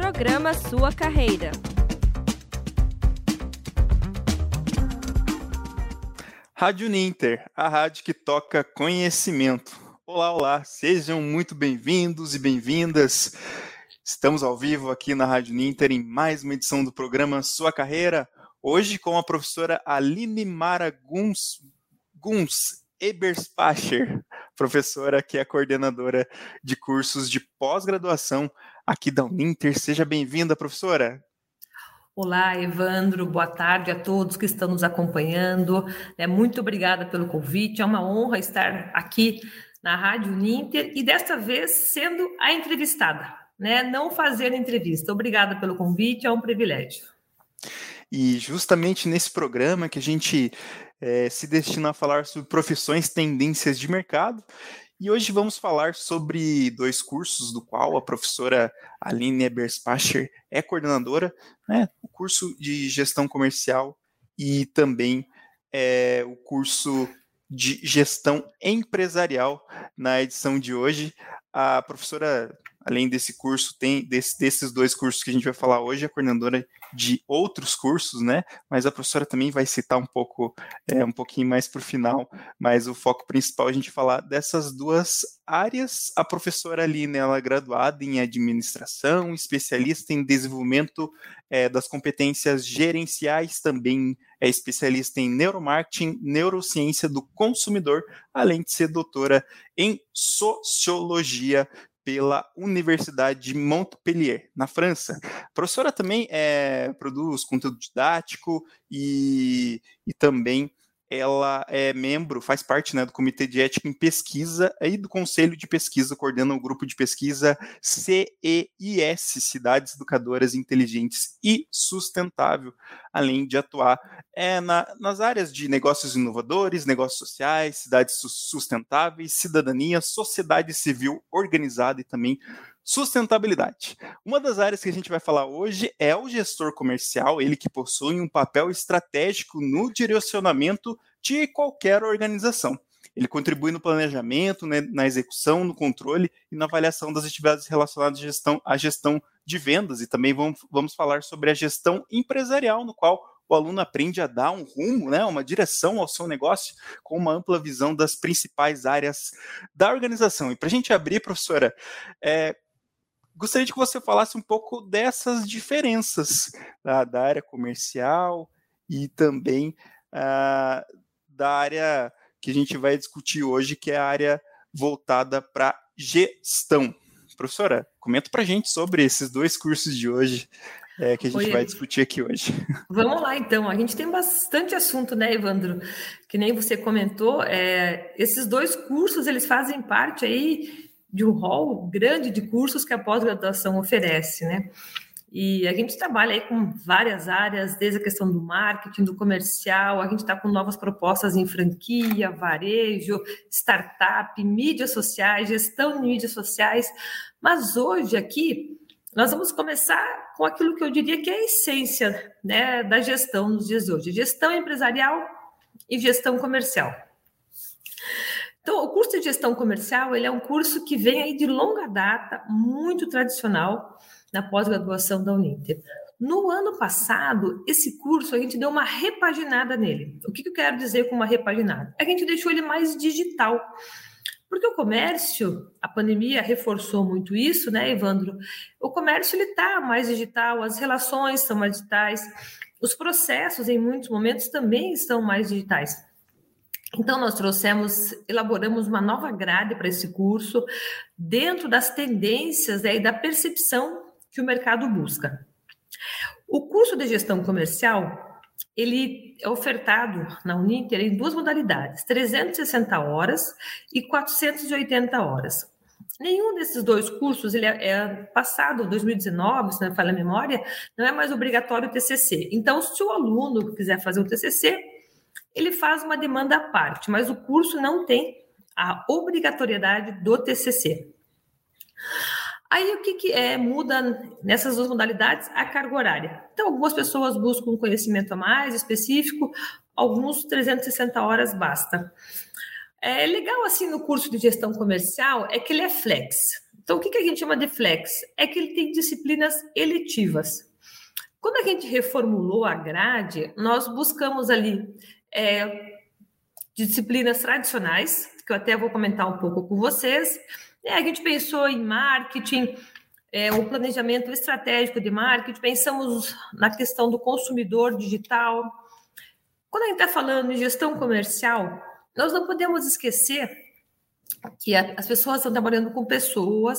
Programa Sua Carreira. Rádio Ninter, a rádio que toca conhecimento. Olá, olá, sejam muito bem-vindos e bem-vindas. Estamos ao vivo aqui na Rádio Ninter em mais uma edição do programa Sua Carreira. Hoje com a professora Aline Mara Guns, Guns Eberspacher, professora que é coordenadora de cursos de pós-graduação aqui da Uninter. Seja bem-vinda, professora. Olá, Evandro, boa tarde a todos que estão nos acompanhando. É, muito obrigada pelo convite, é uma honra estar aqui na Rádio Uninter e desta vez sendo a entrevistada, né? Não fazer entrevista. Obrigada pelo convite, é um privilégio. E justamente nesse programa que a gente é, se destina a falar sobre profissões, tendências de mercado. E hoje vamos falar sobre dois cursos do qual a professora Aline Eberspacher é coordenadora, né? o curso de gestão comercial e também é, o curso de gestão empresarial. Na edição de hoje, a professora além desse curso, tem desse, desses dois cursos que a gente vai falar hoje, a coordenadora de outros cursos, né? Mas a professora também vai citar um pouco, é, um pouquinho mais para o final, mas o foco principal é a gente falar dessas duas áreas. A professora Aline, ela é graduada em administração, especialista em desenvolvimento é, das competências gerenciais, também é especialista em neuromarketing, neurociência do consumidor, além de ser doutora em sociologia pela Universidade de Montpellier, na França. A professora também é, produz conteúdo didático e, e também ela é membro, faz parte né, do Comitê de Ética em Pesquisa e do Conselho de Pesquisa, coordena o grupo de pesquisa CEIS, Cidades Educadoras Inteligentes e Sustentável, além de atuar é, na, nas áreas de negócios inovadores, negócios sociais, cidades sustentáveis, cidadania, sociedade civil organizada e também Sustentabilidade. Uma das áreas que a gente vai falar hoje é o gestor comercial, ele que possui um papel estratégico no direcionamento de qualquer organização. Ele contribui no planejamento, né, na execução, no controle e na avaliação das atividades relacionadas à gestão, à gestão de vendas. E também vamos, vamos falar sobre a gestão empresarial, no qual o aluno aprende a dar um rumo, né, uma direção ao seu negócio com uma ampla visão das principais áreas da organização. E para a gente abrir, professora, é, gostaria de que você falasse um pouco dessas diferenças da, da área comercial e também uh, da área que a gente vai discutir hoje, que é a área voltada para gestão. Professora, comenta para a gente sobre esses dois cursos de hoje é, que a gente Oi, vai discutir aqui hoje. Vamos lá, então. A gente tem bastante assunto, né, Evandro? Que nem você comentou, é, esses dois cursos, eles fazem parte aí de um rol grande de cursos que a pós-graduação oferece, né? E a gente trabalha aí com várias áreas, desde a questão do marketing, do comercial, a gente está com novas propostas em franquia, varejo, startup, mídias sociais, gestão de mídias sociais. Mas hoje aqui nós vamos começar com aquilo que eu diria que é a essência né, da gestão nos dias de hoje: gestão empresarial e gestão comercial. Então, o curso de gestão comercial ele é um curso que vem aí de longa data, muito tradicional na pós-graduação da Uninter. No ano passado, esse curso a gente deu uma repaginada nele. O que, eu quero dizer com uma repaginada? A gente deixou ele mais digital. Porque o comércio, a pandemia reforçou muito isso, né, Evandro? O comércio ele está mais digital, as relações são mais digitais, os processos em muitos momentos também estão mais digitais. Então, nós trouxemos, elaboramos uma nova grade para esse curso, dentro das tendências né, e da percepção que o mercado busca. O curso de gestão comercial, ele é ofertado na Uninter em duas modalidades, 360 horas e 480 horas. Nenhum desses dois cursos, ele é, é passado, 2019, se não me falha a memória, não é mais obrigatório o TCC. Então, se o aluno quiser fazer o TCC, ele faz uma demanda à parte, mas o curso não tem a obrigatoriedade do TCC. Aí o que, que é, muda nessas duas modalidades? A carga horária. Então, algumas pessoas buscam um conhecimento a mais específico, alguns 360 horas basta. É legal assim no curso de gestão comercial é que ele é flex. Então, o que, que a gente chama de flex? É que ele tem disciplinas eletivas. Quando a gente reformulou a grade, nós buscamos ali é, disciplinas tradicionais, que eu até vou comentar um pouco com vocês. É, a gente pensou em marketing, é, o planejamento estratégico de marketing, pensamos na questão do consumidor digital. Quando a gente está falando de gestão comercial, nós não podemos esquecer que as pessoas estão trabalhando com pessoas,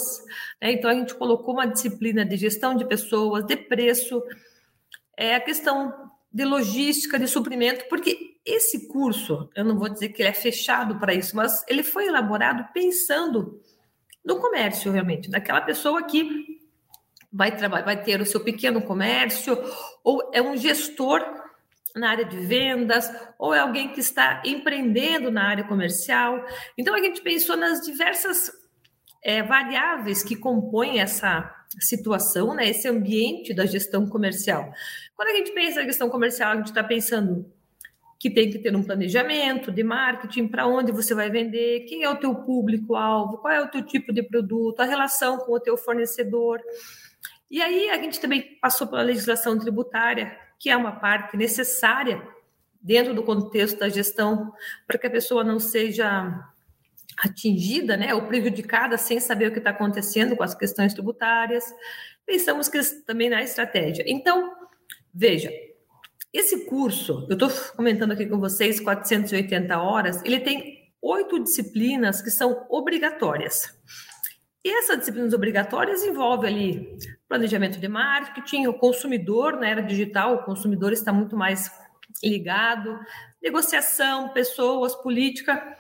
né? então a gente colocou uma disciplina de gestão de pessoas, de preço, é a questão de logística, de suprimento, porque esse curso, eu não vou dizer que ele é fechado para isso, mas ele foi elaborado pensando no comércio, realmente, daquela pessoa que vai, trabalhar, vai ter o seu pequeno comércio, ou é um gestor na área de vendas, ou é alguém que está empreendendo na área comercial. Então, a gente pensou nas diversas é, variáveis que compõem essa situação, né, esse ambiente da gestão comercial. Quando a gente pensa na gestão comercial, a gente está pensando que tem que ter um planejamento de marketing, para onde você vai vender, quem é o teu público-alvo, qual é o teu tipo de produto, a relação com o teu fornecedor. E aí a gente também passou pela legislação tributária, que é uma parte necessária dentro do contexto da gestão, para que a pessoa não seja atingida, né, ou prejudicada sem saber o que está acontecendo com as questões tributárias. Pensamos que também na estratégia. Então, veja, esse curso, eu estou comentando aqui com vocês, 480 horas, ele tem oito disciplinas que são obrigatórias. E essas disciplinas obrigatórias envolvem ali planejamento de marketing, o consumidor na era digital, o consumidor está muito mais ligado, negociação, pessoas, política.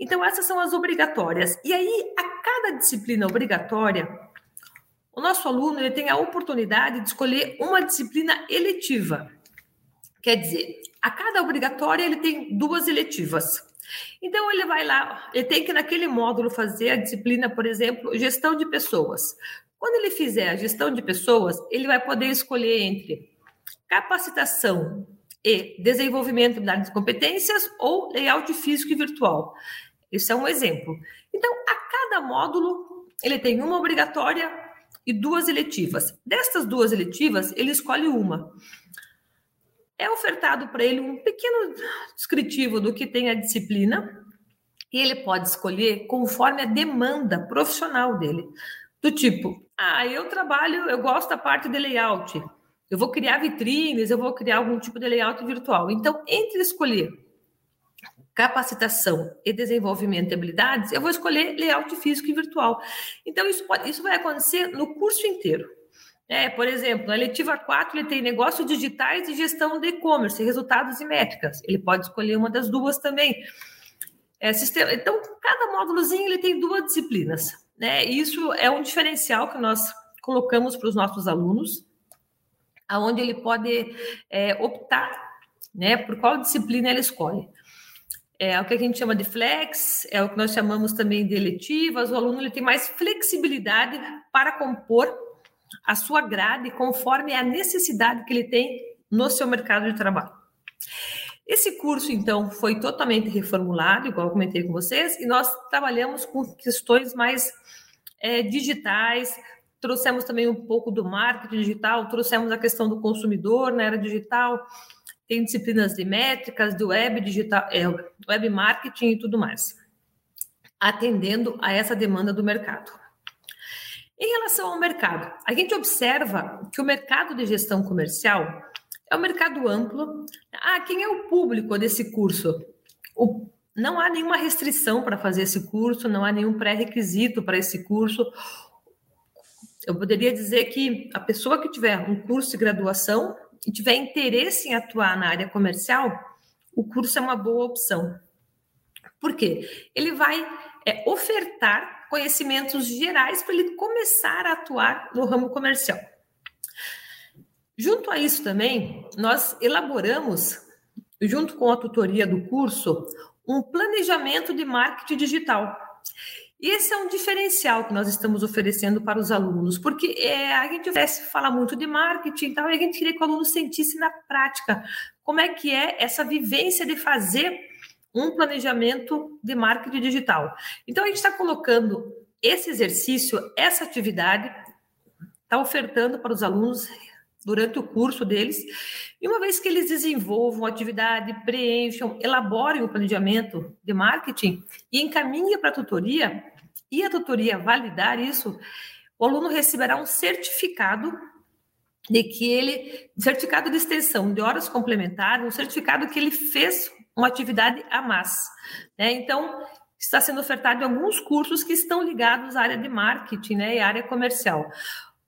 Então, essas são as obrigatórias. E aí, a cada disciplina obrigatória, o nosso aluno ele tem a oportunidade de escolher uma disciplina eletiva. Quer dizer, a cada obrigatória ele tem duas eletivas. Então ele vai lá, ele tem que naquele módulo fazer a disciplina, por exemplo, gestão de pessoas. Quando ele fizer a gestão de pessoas, ele vai poder escolher entre capacitação e desenvolvimento de competências ou layout físico e virtual. Isso é um exemplo. Então, a cada módulo, ele tem uma obrigatória e duas eletivas. Destas duas eletivas, ele escolhe uma. É ofertado para ele um pequeno descritivo do que tem a disciplina e ele pode escolher conforme a demanda profissional dele. Do tipo, ah, eu trabalho, eu gosto da parte de layout. Eu vou criar vitrines, eu vou criar algum tipo de layout virtual. Então, entre escolher capacitação e desenvolvimento de habilidades, eu vou escolher layout físico e virtual. Então, isso, pode, isso vai acontecer no curso inteiro. É, por exemplo, na letiva 4 ele tem negócios digitais e gestão de e-commerce, resultados e métricas. Ele pode escolher uma das duas também. É, sistema, então, cada módulozinho ele tem duas disciplinas. Né? Isso é um diferencial que nós colocamos para os nossos alunos, aonde ele pode é, optar né, por qual disciplina ele escolhe é o que a gente chama de flex, é o que nós chamamos também de eletivas. O aluno ele tem mais flexibilidade para compor a sua grade conforme a necessidade que ele tem no seu mercado de trabalho. Esse curso, então, foi totalmente reformulado, igual eu comentei com vocês, e nós trabalhamos com questões mais é, digitais, trouxemos também um pouco do marketing digital, trouxemos a questão do consumidor na era digital, tem disciplinas de métricas, do web digital, é, web marketing e tudo mais, atendendo a essa demanda do mercado. Em relação ao mercado, a gente observa que o mercado de gestão comercial é um mercado amplo. Ah, quem é o público desse curso? O, não há nenhuma restrição para fazer esse curso, não há nenhum pré-requisito para esse curso. Eu poderia dizer que a pessoa que tiver um curso de graduação e tiver interesse em atuar na área comercial, o curso é uma boa opção. Por quê? Ele vai é, ofertar conhecimentos gerais para ele começar a atuar no ramo comercial. Junto a isso também, nós elaboramos, junto com a tutoria do curso, um planejamento de marketing digital. Esse é um diferencial que nós estamos oferecendo para os alunos, porque é, a gente oferece falar muito de marketing e tal, e a gente queria que o aluno sentisse na prática como é que é essa vivência de fazer um planejamento de marketing digital. Então, a gente está colocando esse exercício, essa atividade, está ofertando para os alunos durante o curso deles. E uma vez que eles desenvolvam a atividade, preencham, elaborem o planejamento de marketing e encaminhem para a tutoria, e a tutoria validar isso, o aluno receberá um certificado de que ele, certificado de extensão de horas complementares, um certificado que ele fez uma atividade a mais. Né? Então, está sendo ofertado alguns cursos que estão ligados à área de marketing né, e à área comercial.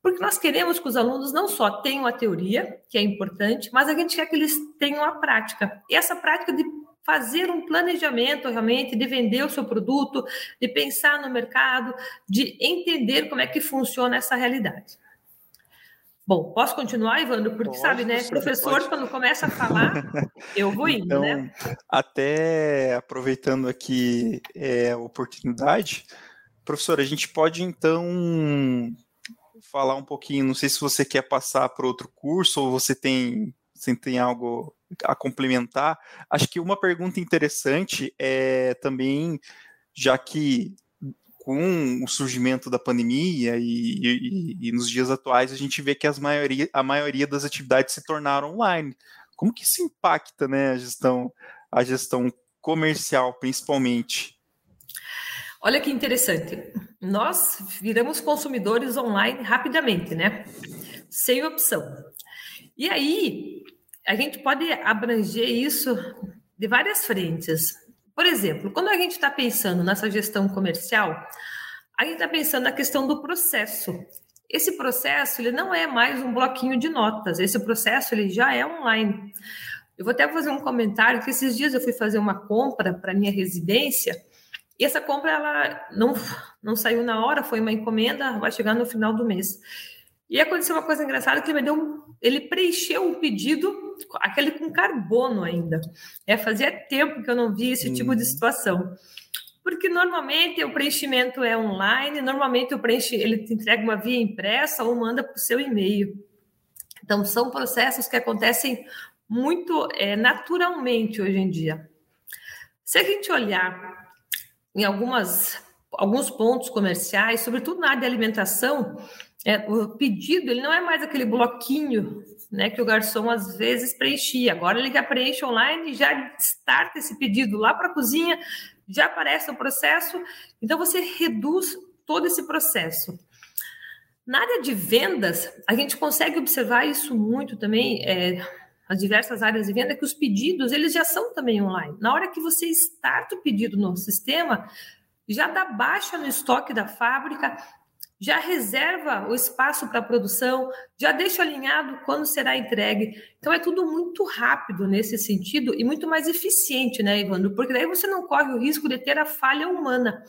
Porque nós queremos que os alunos não só tenham a teoria, que é importante, mas a gente quer que eles tenham a prática. E essa prática de fazer um planejamento realmente, de vender o seu produto, de pensar no mercado, de entender como é que funciona essa realidade. Bom, posso continuar, Ivandro? Porque sabe, né? Professor, pode. quando começa a falar, eu vou indo, então, né? Até aproveitando aqui é, a oportunidade, professor, a gente pode então falar um pouquinho, não sei se você quer passar para outro curso ou você tem, você tem algo a complementar. Acho que uma pergunta interessante é também, já que com o surgimento da pandemia e, e, e, nos dias atuais a gente vê que as maioria, a maioria das atividades se tornaram online. Como que isso impacta né, a gestão, a gestão comercial, principalmente? Olha que interessante. Nós viramos consumidores online rapidamente, né? Sem opção. E aí, a gente pode abranger isso de várias frentes. Por exemplo, quando a gente está pensando nessa gestão comercial, a gente está pensando na questão do processo. Esse processo ele não é mais um bloquinho de notas. Esse processo ele já é online. Eu vou até fazer um comentário que esses dias eu fui fazer uma compra para minha residência e essa compra ela não, não saiu na hora, foi uma encomenda, vai chegar no final do mês. E aconteceu uma coisa engraçada que ele me deu um, ele preencheu o pedido, aquele com carbono ainda. É, fazia tempo que eu não via esse hum. tipo de uhum. situação. Porque normalmente o preenchimento é online, normalmente o preenche, ele te entrega uma via impressa ou manda para o seu e-mail. Então, são processos que acontecem muito é, naturalmente hoje em dia. Se a gente olhar em algumas, alguns pontos comerciais, sobretudo na área de alimentação, é, o pedido ele não é mais aquele bloquinho né, que o garçom às vezes preenchia. Agora ele já preenche online e já starta esse pedido lá para a cozinha, já aparece o processo, então você reduz todo esse processo. Na área de vendas, a gente consegue observar isso muito também. É, as diversas áreas de venda, que os pedidos eles já são também online. Na hora que você starta o pedido no sistema, já dá baixa no estoque da fábrica, já reserva o espaço para produção, já deixa alinhado quando será entregue. Então é tudo muito rápido nesse sentido e muito mais eficiente, né, Ivandro? Porque daí você não corre o risco de ter a falha humana.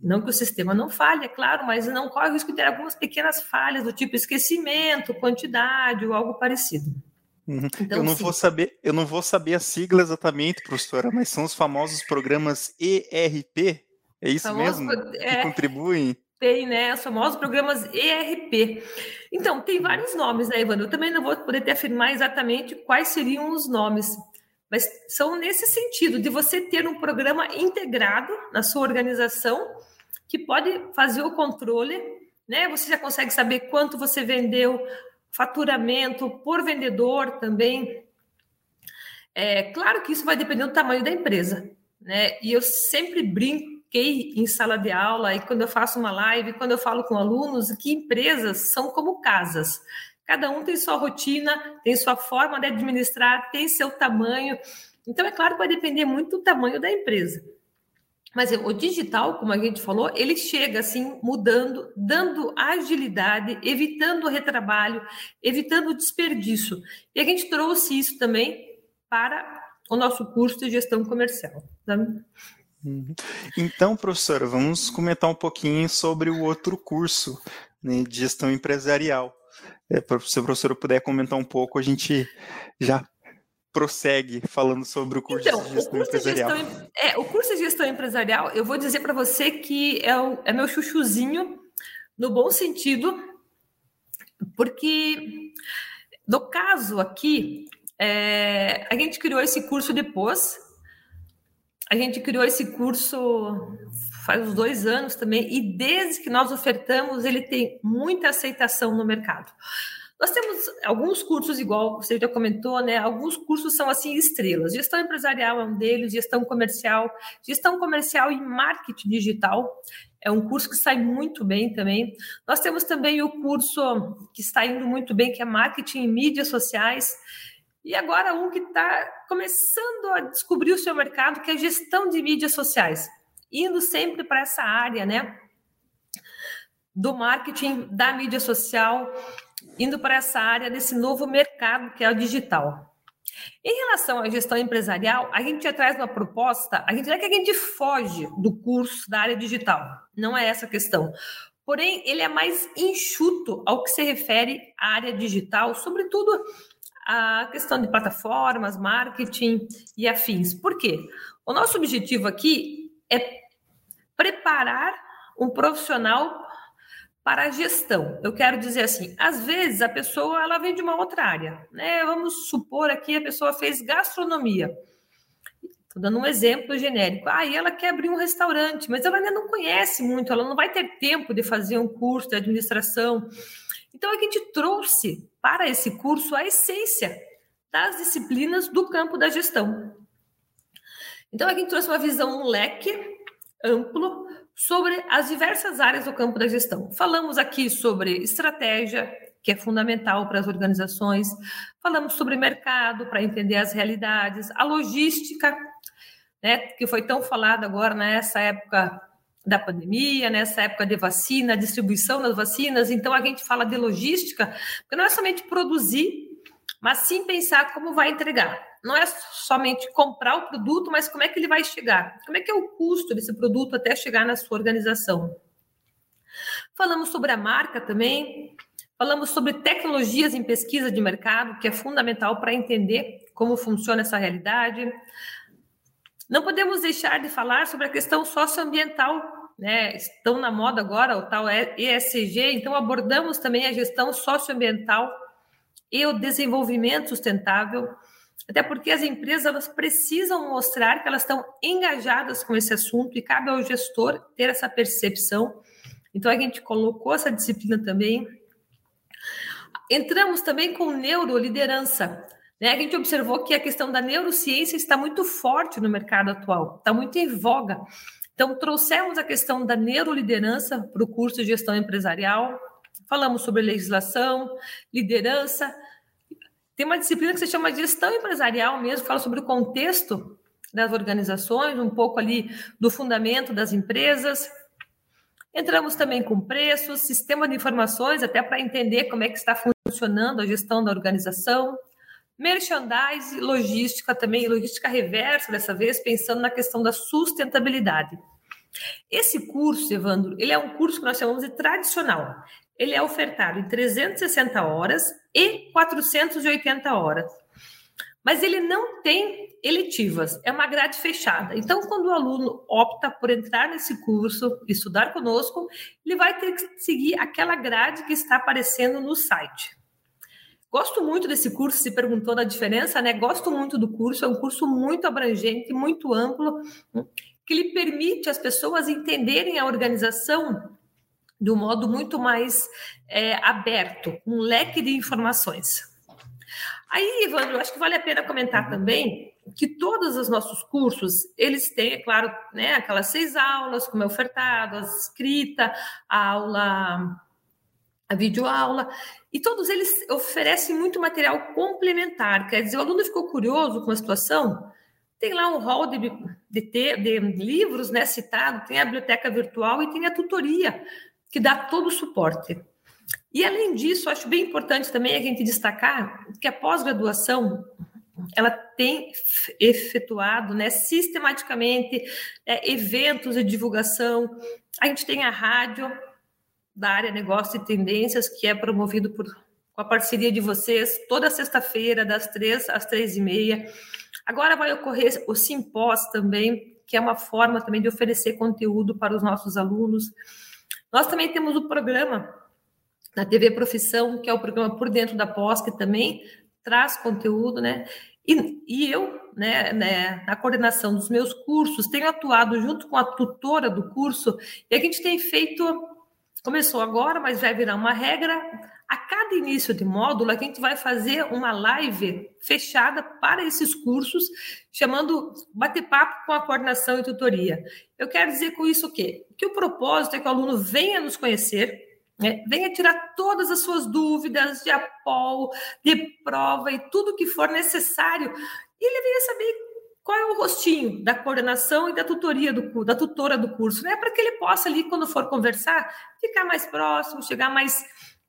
Não que o sistema não falhe, é claro, mas não corre o risco de ter algumas pequenas falhas do tipo esquecimento, quantidade ou algo parecido. Uhum. Então, eu não sim. vou saber, eu não vou saber a sigla exatamente, professora, mas são os famosos programas ERP, é isso Famoso, mesmo? É, que contribuem? Tem, né? Os famosos programas ERP. Então, tem vários nomes, né, Ivana? Eu também não vou poder te afirmar exatamente quais seriam os nomes, mas são nesse sentido, de você ter um programa integrado na sua organização que pode fazer o controle, né? Você já consegue saber quanto você vendeu, faturamento por vendedor também. É claro que isso vai depender do tamanho da empresa, né? E eu sempre brinquei em sala de aula e quando eu faço uma live, quando eu falo com alunos, que empresas são como casas. Cada um tem sua rotina, tem sua forma de administrar, tem seu tamanho. Então, é claro que vai depender muito do tamanho da empresa. Mas o digital, como a gente falou, ele chega assim, mudando, dando agilidade, evitando o retrabalho, evitando o desperdício. E a gente trouxe isso também para o nosso curso de gestão comercial. Uhum. Então, professora, vamos comentar um pouquinho sobre o outro curso né, de gestão empresarial. É, se a professora puder comentar um pouco, a gente já prossegue falando sobre o curso então, de gestão curso empresarial. De gestão, é, o curso de gestão empresarial, eu vou dizer para você que é, o, é meu chuchuzinho, no bom sentido, porque no caso aqui, é, a gente criou esse curso depois a gente criou esse curso faz uns dois anos também, e desde que nós ofertamos, ele tem muita aceitação no mercado. Nós temos alguns cursos, igual você já comentou, né? Alguns cursos são assim estrelas. Gestão empresarial é um deles, gestão comercial, gestão comercial e marketing digital. É um curso que sai muito bem também. Nós temos também o curso que está indo muito bem, que é marketing e mídias sociais. E agora um que está começando a descobrir o seu mercado, que é gestão de mídias sociais. Indo sempre para essa área, né? Do marketing, da mídia social, indo para essa área desse novo mercado que é o digital. Em relação à gestão empresarial, a gente já traz uma proposta, a gente não é que a gente foge do curso da área digital, não é essa a questão. Porém, ele é mais enxuto ao que se refere à área digital, sobretudo a questão de plataformas, marketing e afins. Por quê? O nosso objetivo aqui é preparar um profissional para a gestão. Eu quero dizer assim, às vezes a pessoa ela vem de uma outra área, né? Vamos supor aqui a pessoa fez gastronomia. Estou dando um exemplo genérico. Ah, ela quer abrir um restaurante, mas ela ainda não conhece muito, ela não vai ter tempo de fazer um curso de administração. Então a gente trouxe para esse curso a essência das disciplinas do campo da gestão. Então a gente trouxe uma visão, um leque amplo sobre as diversas áreas do campo da gestão. Falamos aqui sobre estratégia, que é fundamental para as organizações, falamos sobre mercado, para entender as realidades, a logística, né, que foi tão falada agora nessa época da pandemia, nessa época de vacina, distribuição das vacinas. Então, a gente fala de logística, porque não é somente produzir, mas sim pensar como vai entregar não é somente comprar o produto, mas como é que ele vai chegar? Como é que é o custo desse produto até chegar na sua organização? Falamos sobre a marca também, falamos sobre tecnologias em pesquisa de mercado, que é fundamental para entender como funciona essa realidade. Não podemos deixar de falar sobre a questão socioambiental, né? Estão na moda agora o tal ESG, então abordamos também a gestão socioambiental e o desenvolvimento sustentável até porque as empresas elas precisam mostrar que elas estão engajadas com esse assunto e cabe ao gestor ter essa percepção. Então a gente colocou essa disciplina também. Entramos também com neuroliderança. Né? A gente observou que a questão da neurociência está muito forte no mercado atual, está muito em voga. Então, trouxemos a questão da neuroliderança para o curso de gestão empresarial, falamos sobre legislação, liderança, tem uma disciplina que se chama gestão empresarial mesmo, fala sobre o contexto das organizações, um pouco ali do fundamento das empresas. Entramos também com preços, sistema de informações, até para entender como é que está funcionando a gestão da organização. Merchandise, logística também, logística reversa dessa vez, pensando na questão da sustentabilidade. Esse curso, Evandro, ele é um curso que nós chamamos de tradicional ele é ofertado em 360 horas e 480 horas. Mas ele não tem eletivas, é uma grade fechada. Então, quando o aluno opta por entrar nesse curso, estudar conosco, ele vai ter que seguir aquela grade que está aparecendo no site. Gosto muito desse curso, se perguntou da diferença, né? Gosto muito do curso, é um curso muito abrangente, muito amplo, que lhe permite as pessoas entenderem a organização de um modo muito mais é, aberto, um leque de informações. Aí, Evandro, acho que vale a pena comentar também que todos os nossos cursos, eles têm, é claro, né, aquelas seis aulas, como é ofertado, a escrita, a aula, a videoaula, e todos eles oferecem muito material complementar, quer dizer, o aluno ficou curioso com a situação, tem lá um hall de, de, de livros né, citado, tem a biblioteca virtual e tem a tutoria que dá todo o suporte. E além disso, acho bem importante também a gente destacar que a pós-graduação ela tem efetuado né, sistematicamente é, eventos de divulgação. A gente tem a rádio da área Negócio e Tendências, que é promovido por, com a parceria de vocês, toda sexta-feira, das três às três e meia. Agora vai ocorrer o Simpós também, que é uma forma também de oferecer conteúdo para os nossos alunos. Nós também temos o programa na TV Profissão, que é o programa Por Dentro da Pós, que também traz conteúdo, né? E, e eu, né, né, na coordenação dos meus cursos, tenho atuado junto com a tutora do curso, e a gente tem feito, começou agora, mas vai virar uma regra, a cada início de módulo, a gente vai fazer uma live fechada para esses cursos, chamando Bate-Papo com a Coordenação e Tutoria. Eu quero dizer com isso o quê? Que o propósito é que o aluno venha nos conhecer, né? Venha tirar todas as suas dúvidas de apoio, de prova e tudo que for necessário. E ele venha saber qual é o rostinho da coordenação e da tutoria do da tutora do curso, né? Para que ele possa ali, quando for conversar, ficar mais próximo, chegar mais,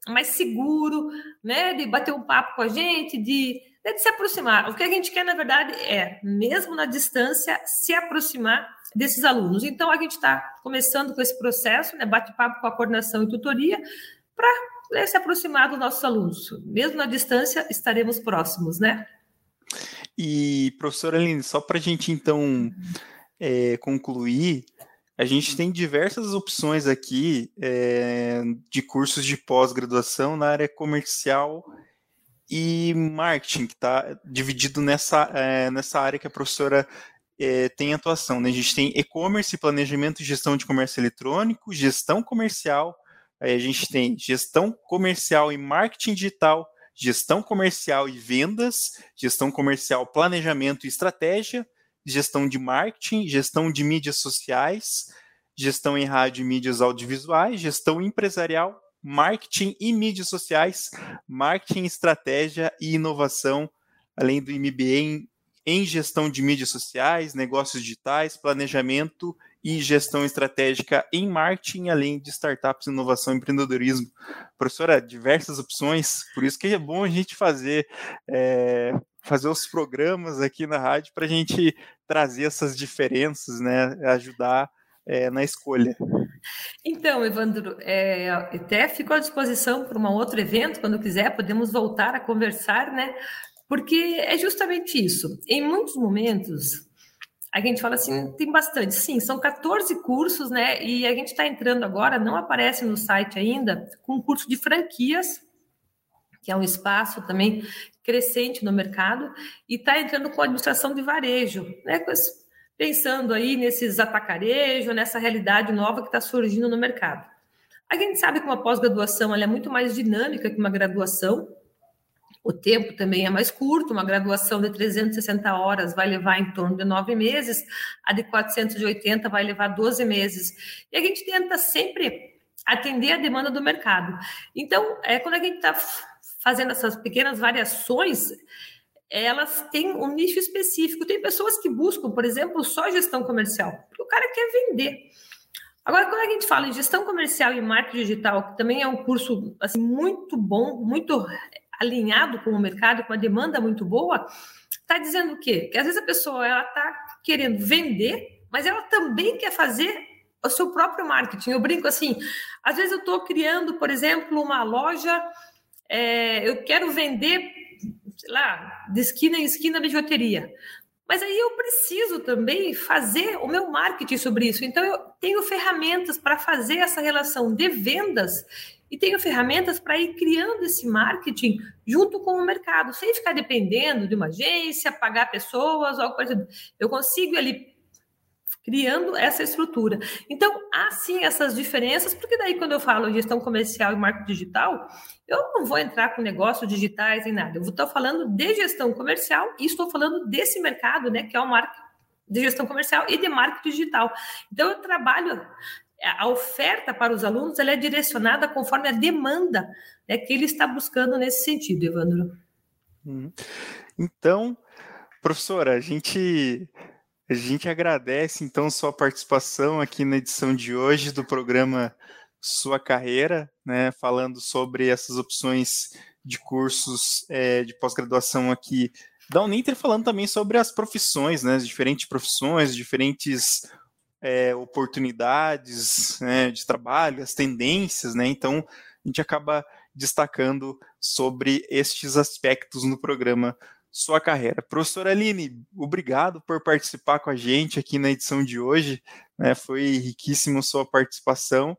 mais seguro, né? De bater um papo com a gente, de, né? de se aproximar. O que a gente quer, na verdade, é, mesmo na distância, se aproximar desses alunos. Então, a gente está começando com esse processo, né, bate-papo com a coordenação e tutoria, para né, se aproximar dos nossos alunos. Mesmo na distância, estaremos próximos, né? E, professora Aline, só para a gente, então, é, concluir, a gente tem diversas opções aqui é, de cursos de pós-graduação na área comercial e marketing, que está dividido nessa, é, nessa área que a professora é, tem atuação. Né? A gente tem e-commerce, planejamento e gestão de comércio eletrônico, gestão comercial, aí a gente tem gestão comercial e marketing digital, gestão comercial e vendas, gestão comercial, planejamento e estratégia, gestão de marketing, gestão de mídias sociais, gestão em rádio e mídias audiovisuais, gestão empresarial, marketing e mídias sociais, marketing, estratégia e inovação, além do MBA em em gestão de mídias sociais, negócios digitais, planejamento e gestão estratégica em marketing, além de startups, inovação e empreendedorismo. Professora, diversas opções, por isso que é bom a gente fazer, é, fazer os programas aqui na rádio para a gente trazer essas diferenças, né, ajudar é, na escolha. Então, Evandro, é, até fico à disposição para um outro evento, quando quiser, podemos voltar a conversar, né? Porque é justamente isso. Em muitos momentos, a gente fala assim, tem bastante. Sim, são 14 cursos, né? E a gente está entrando agora, não aparece no site ainda, com um curso de franquias, que é um espaço também crescente no mercado, e está entrando com administração de varejo, né? Pensando aí nesses atacarejos, nessa realidade nova que está surgindo no mercado. A gente sabe que uma pós-graduação é muito mais dinâmica que uma graduação, o tempo também é mais curto, uma graduação de 360 horas vai levar em torno de nove meses, a de 480 vai levar 12 meses. E a gente tenta sempre atender a demanda do mercado. Então, é, quando a gente está fazendo essas pequenas variações, elas têm um nicho específico. Tem pessoas que buscam, por exemplo, só gestão comercial, porque o cara quer vender. Agora, quando a gente fala em gestão comercial e marketing digital, que também é um curso assim, muito bom, muito alinhado com o mercado, com a demanda muito boa, está dizendo o quê? Que às vezes a pessoa ela está querendo vender, mas ela também quer fazer o seu próprio marketing. Eu brinco assim, às vezes eu estou criando, por exemplo, uma loja, é, eu quero vender, sei lá, de esquina em esquina bijuteria. Mas aí eu preciso também fazer o meu marketing sobre isso. Então eu tenho ferramentas para fazer essa relação de vendas e tenho ferramentas para ir criando esse marketing junto com o mercado, sem ficar dependendo de uma agência, pagar pessoas, algo parecido. Eu consigo ali criando essa estrutura. Então, há sim essas diferenças, porque daí quando eu falo gestão comercial e marketing digital, eu não vou entrar com negócios digitais nem nada. Eu estou falando de gestão comercial e estou falando desse mercado, né, que é o marketing de gestão comercial e de marketing digital. Então, eu trabalho a oferta para os alunos ela é direcionada conforme a demanda né, que ele está buscando nesse sentido, Evandro. Uhum. Então, professora, a gente a gente agradece então sua participação aqui na edição de hoje do programa Sua Carreira, né, falando sobre essas opções de cursos é, de pós-graduação aqui da Uninter, falando também sobre as profissões, né, as diferentes profissões, diferentes é, oportunidades né, de trabalho, as tendências, né? Então a gente acaba destacando sobre estes aspectos no programa Sua Carreira. Professora Aline, obrigado por participar com a gente aqui na edição de hoje. Né? Foi riquíssimo sua participação.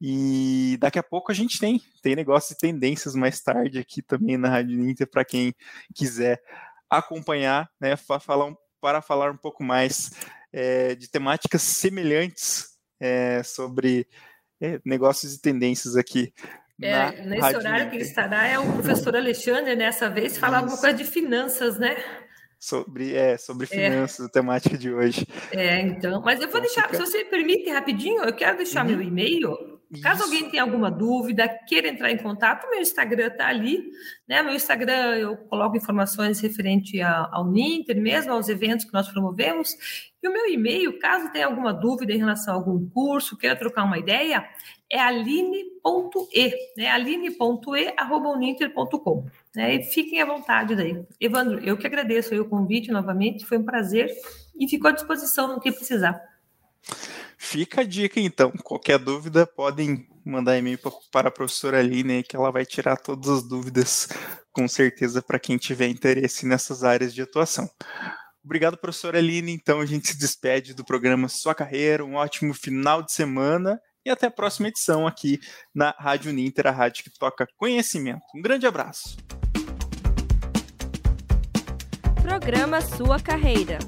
E daqui a pouco a gente tem, tem negócio de tendências mais tarde aqui também na Rádio Inter para quem quiser acompanhar, né, falar para falar um pouco mais é, de temáticas semelhantes é, sobre é, negócios e tendências aqui. É, nesse Rádio horário que ele estará é o professor Alexandre, nessa vez, falar alguma coisa de finanças, né? Sobre, é, sobre é. finanças, a temática de hoje. É, então. Mas eu vou então, deixar, fica... se você permite rapidinho, eu quero deixar uhum. meu e-mail Caso Isso. alguém tenha alguma dúvida, queira entrar em contato, meu Instagram está ali. Né? Meu Instagram eu coloco informações referente ao Ninter, mesmo aos eventos que nós promovemos. E o meu e-mail, caso tenha alguma dúvida em relação a algum curso, queira trocar uma ideia, é aline.e, né? aline.e.uninter.com. Né? E fiquem à vontade daí. Evandro, eu que agradeço o convite novamente, foi um prazer e fico à disposição no que precisar. Fica a dica então. Qualquer dúvida, podem mandar e-mail para a professora Aline, que ela vai tirar todas as dúvidas, com certeza, para quem tiver interesse nessas áreas de atuação. Obrigado, professora Aline. Então a gente se despede do programa Sua Carreira. Um ótimo final de semana e até a próxima edição aqui na Rádio Ninter, a rádio que toca conhecimento. Um grande abraço. Programa Sua Carreira.